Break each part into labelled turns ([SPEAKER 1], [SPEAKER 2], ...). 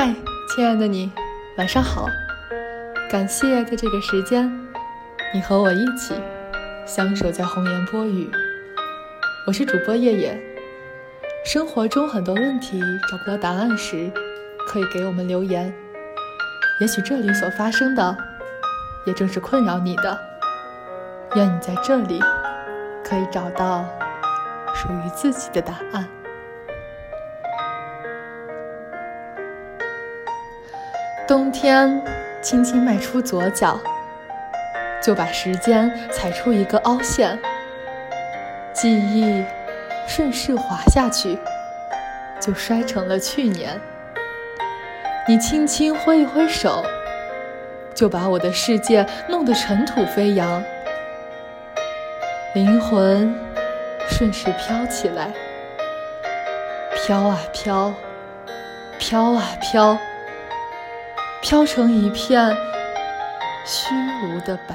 [SPEAKER 1] 嗨，亲爱的你，晚上好！感谢在这个时间，你和我一起相守在红颜波语。我是主播叶叶。生活中很多问题找不到答案时，可以给我们留言。也许这里所发生的，也正是困扰你的。愿你在这里可以找到属于自己的答案。冬天，轻轻迈出左脚，就把时间踩出一个凹陷，记忆顺势滑下去，就摔成了去年。你轻轻挥一挥手，就把我的世界弄得尘土飞扬，灵魂顺势飘起来，飘啊飘，飘啊飘。飘成一片虚无的白。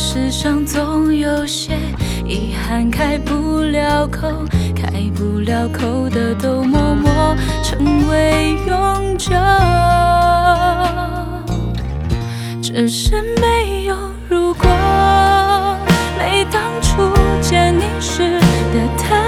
[SPEAKER 2] 世上总有些遗憾开不了口，开不了口的都默默成为永久。只是没有如果，没当初见你时的忐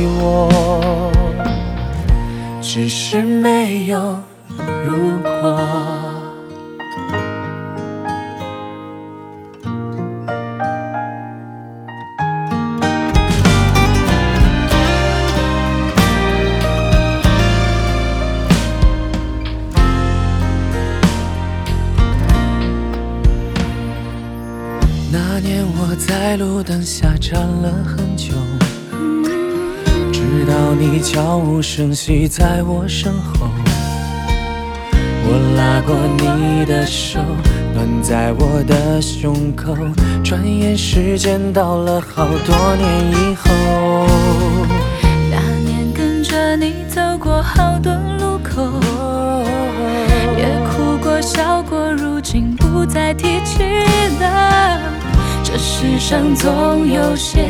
[SPEAKER 3] 我。只是没有如果。那年我在路灯下站了很久，直到你悄无声息在我身后。我拉过你的手，暖在我的胸口。转眼时间到了好多年以后。
[SPEAKER 2] 那年跟着你走过好多路口，也哭过笑过，如今不再提起了。这世上总有些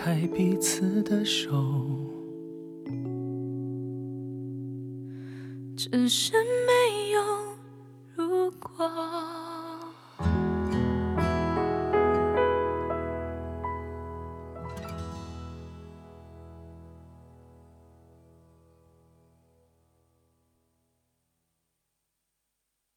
[SPEAKER 3] 开彼此的手。
[SPEAKER 2] 只是